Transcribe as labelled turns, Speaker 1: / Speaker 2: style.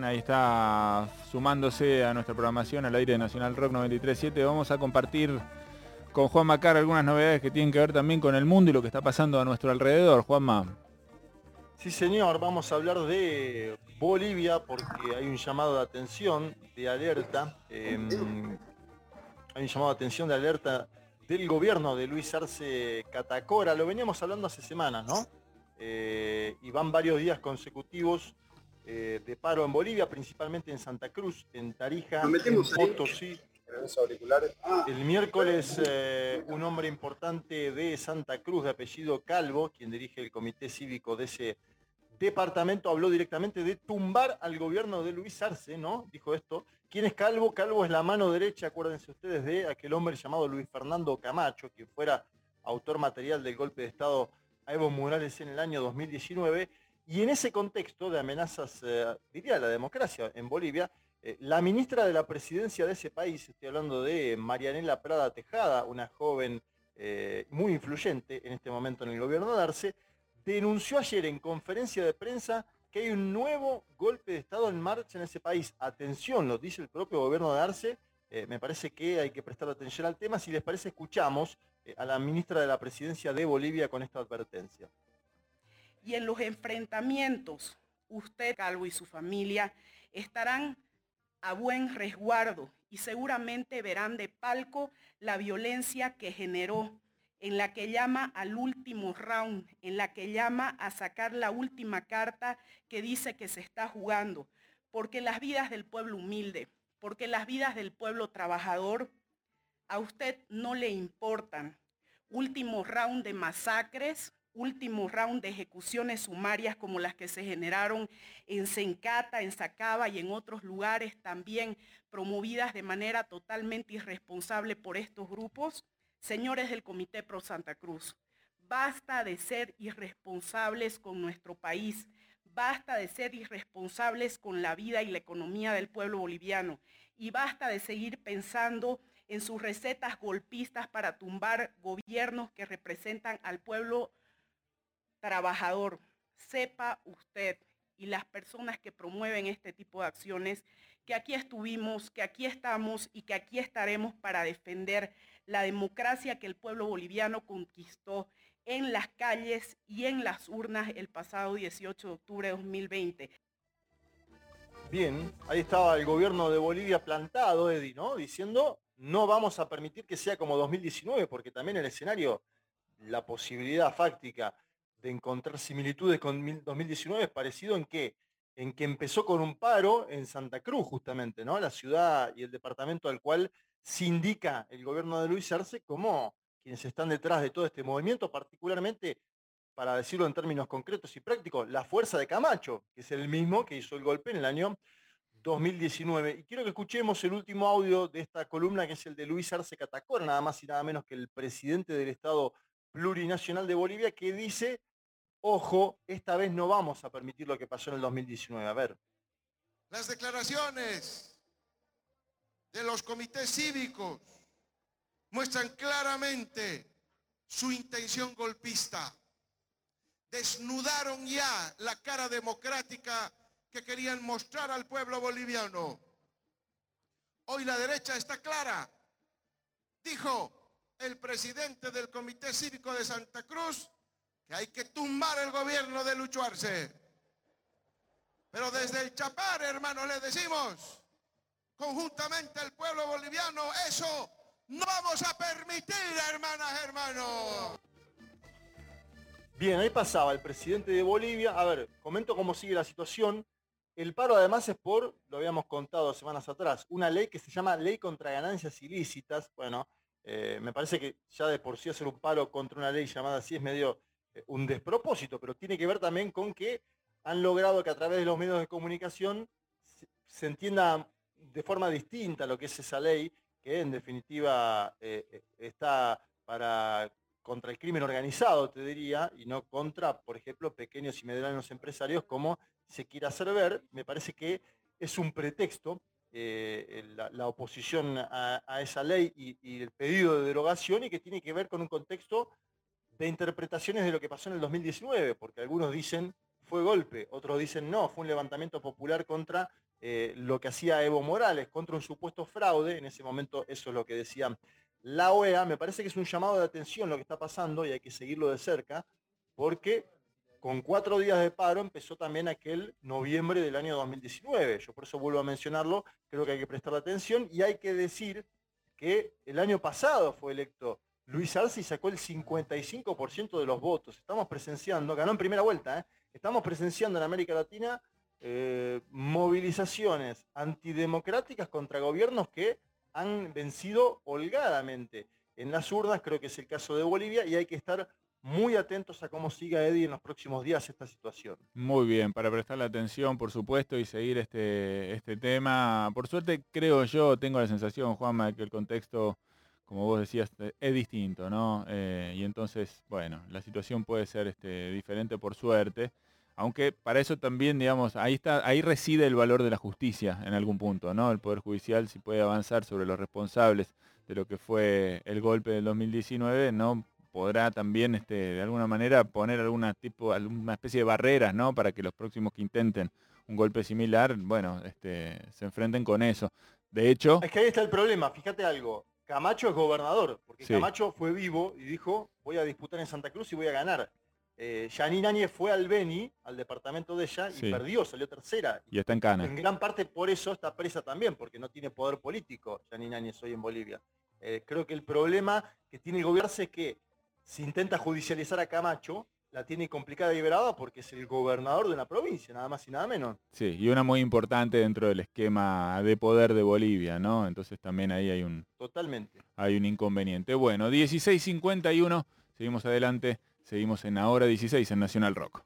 Speaker 1: Ahí está sumándose a nuestra programación al aire de Nacional Rock 93.7. Vamos a compartir con Juan Macar algunas novedades que tienen que ver también con el mundo y lo que está pasando a nuestro alrededor. Juanma.
Speaker 2: Sí, señor, vamos a hablar de Bolivia porque hay un llamado de atención, de alerta. Em, hay un llamado de atención de alerta del gobierno de Luis Arce Catacora. Lo veníamos hablando hace semanas, ¿no? Eh, y van varios días consecutivos eh, de paro en Bolivia, principalmente en Santa Cruz, en Tarija, en Potosí. Ah. El miércoles eh, un hombre importante de Santa Cruz de apellido Calvo, quien dirige el comité cívico de ese departamento, habló directamente de tumbar al gobierno de Luis Arce, ¿no? Dijo esto. ¿Quién es Calvo? Calvo es la mano derecha, acuérdense ustedes, de aquel hombre llamado Luis Fernando Camacho, quien fuera autor material del golpe de Estado a Evo Morales en el año 2019 y en ese contexto de amenazas, eh, diría, a la democracia en Bolivia, eh, la ministra de la presidencia de ese país, estoy hablando de Marianela Prada Tejada, una joven eh, muy influyente en este momento en el gobierno de Arce, denunció ayer en conferencia de prensa que hay un nuevo golpe de Estado en marcha en ese país. Atención, lo dice el propio gobierno de Arce. me parece que hay que prestar atención al tema. Si les parece, escuchamos a la ministra de la presidencia de Bolivia con esta advertencia
Speaker 3: y en los enfrentamientos, usted, Calvo, y su familia estarán a buen resguardo y seguramente verán de palco la violencia que generó, en la que llama al último round, en la que llama a sacar la última carta que dice que se está jugando, porque las vidas del pueblo humilde, porque las vidas del pueblo trabajador a usted no le importan. Último round de masacres, último round de ejecuciones sumarias como las que se generaron en Sencata, en Sacaba y en otros lugares también promovidas de manera totalmente irresponsable por estos grupos? Señores del Comité Pro Santa Cruz, basta de ser irresponsables con nuestro país, basta de ser irresponsables con la vida y la economía del pueblo boliviano y basta de seguir pensando en sus recetas golpistas para tumbar gobiernos que representan al pueblo trabajador, sepa usted y las personas que promueven este tipo de acciones que aquí estuvimos, que aquí estamos y que aquí estaremos para defender la democracia que el pueblo boliviano conquistó en las calles y en las urnas el pasado 18 de octubre de 2020.
Speaker 2: Bien, ahí estaba el gobierno de Bolivia plantado, Eddie, ¿no? Diciendo, no vamos a permitir que sea como 2019, porque también el escenario, la posibilidad fáctica de encontrar similitudes con 2019 es parecido en que, en que empezó con un paro en Santa Cruz, justamente, ¿no? La ciudad y el departamento al cual se indica el gobierno de Luis Arce como quienes están detrás de todo este movimiento, particularmente, para decirlo en términos concretos y prácticos, la fuerza de Camacho, que es el mismo que hizo el golpe en el año 2019. Y quiero que escuchemos el último audio de esta columna, que es el de Luis Arce Catacora, nada más y nada menos que el presidente del Estado plurinacional de Bolivia, que dice ojo, esta vez no vamos a permitir lo que pasó en el 2019. A ver.
Speaker 4: Las declaraciones de los comités cívicos muestran claramente su intención golpista. Desnudaron ya la cara democrática que querían mostrar al pueblo boliviano. Hoy la derecha está clara. Dijo el presidente del Comité Cívico de Santa Cruz que hay que tumbar el gobierno de Lucho. Pero desde el Chapar, hermano, le decimos, conjuntamente al pueblo boliviano, eso no vamos a permitir, hermanas, hermanos.
Speaker 2: Bien, ahí pasaba el presidente de Bolivia. A ver, comento cómo sigue la situación. El paro además es por, lo habíamos contado semanas atrás, una ley que se llama Ley contra Ganancias Ilícitas. Bueno, eh, me parece que ya de por sí hacer un paro contra una ley llamada así es medio eh, un despropósito, pero tiene que ver también con que han logrado que a través de los medios de comunicación se, entienda de forma distinta lo que es esa ley, que en definitiva eh, está para contra el crimen organizado, te diría, y no contra, por ejemplo, pequeños y medianos empresarios, como se quiera hacer ver. Me parece que es un pretexto la, oposición a, esa ley y, el pedido de derogación y que tiene que ver con un contexto de interpretaciones de lo que pasó en el 2019, porque algunos dicen fue golpe, otros dicen no, fue un levantamiento popular contra eh, lo que hacía Evo Morales contra un supuesto fraude, en ese momento eso es lo que decía la OEA, me parece que es un llamado de atención lo que está pasando y hay que seguirlo de cerca, porque con cuatro días de paro empezó también aquel noviembre del año 2019. Yo por eso vuelvo a mencionarlo, creo que hay que prestar atención y hay que decir que el año pasado fue electo Luis Arce y sacó el 55% de los votos. Estamos presenciando, ganó en primera vuelta, ¿eh? estamos presenciando en América Latina eh, movilizaciones antidemocráticas contra gobiernos que han vencido holgadamente. En las urnas creo que es el caso de Bolivia y hay que estar muy atentos a cómo siga Eddie en los próximos días esta situación.
Speaker 1: Muy bien, para prestarle atención, por supuesto, y seguir este, este tema. Por suerte, creo yo, tengo la sensación, Juanma, que el contexto, como vos decías, es distinto, ¿no? Eh, y entonces, bueno, la situación puede ser este, diferente por suerte. Aunque para eso también, digamos, ahí está, ahí reside el valor de la justicia en algún punto, ¿no? El Poder Judicial si puede avanzar sobre los responsables de lo que fue el golpe del 2019, no podrá también este, de alguna manera poner alguna tipo, alguna especie de barreras, ¿no? Para que los próximos que intenten un golpe similar, bueno, este, se enfrenten con eso. De hecho.
Speaker 2: Es que ahí está el problema, fíjate algo. Camacho es gobernador, porque Camacho fue vivo y dijo, voy a disputar en Santa Cruz y voy a ganar. Eh, Janine Áñez fue al Beni, al departamento de ella, y perdió, salió tercera.
Speaker 1: Y está en Cana.
Speaker 2: En gran parte por eso está presa también, porque no tiene poder político Janine Áñez hoy en Bolivia. Eh, creo que el problema que tiene el gobierno es que si intenta judicializar a Camacho, la tiene complicada y liberada porque es el gobernador de una provincia, nada más y nada menos.
Speaker 1: Sí, y una muy importante dentro del esquema de poder de Bolivia, ¿no? Entonces también ahí hay un...
Speaker 2: Totalmente.
Speaker 1: Hay un inconveniente. Bueno, 16.51, seguimos adelante, seguimos en ahora 16 en Nacional Rock.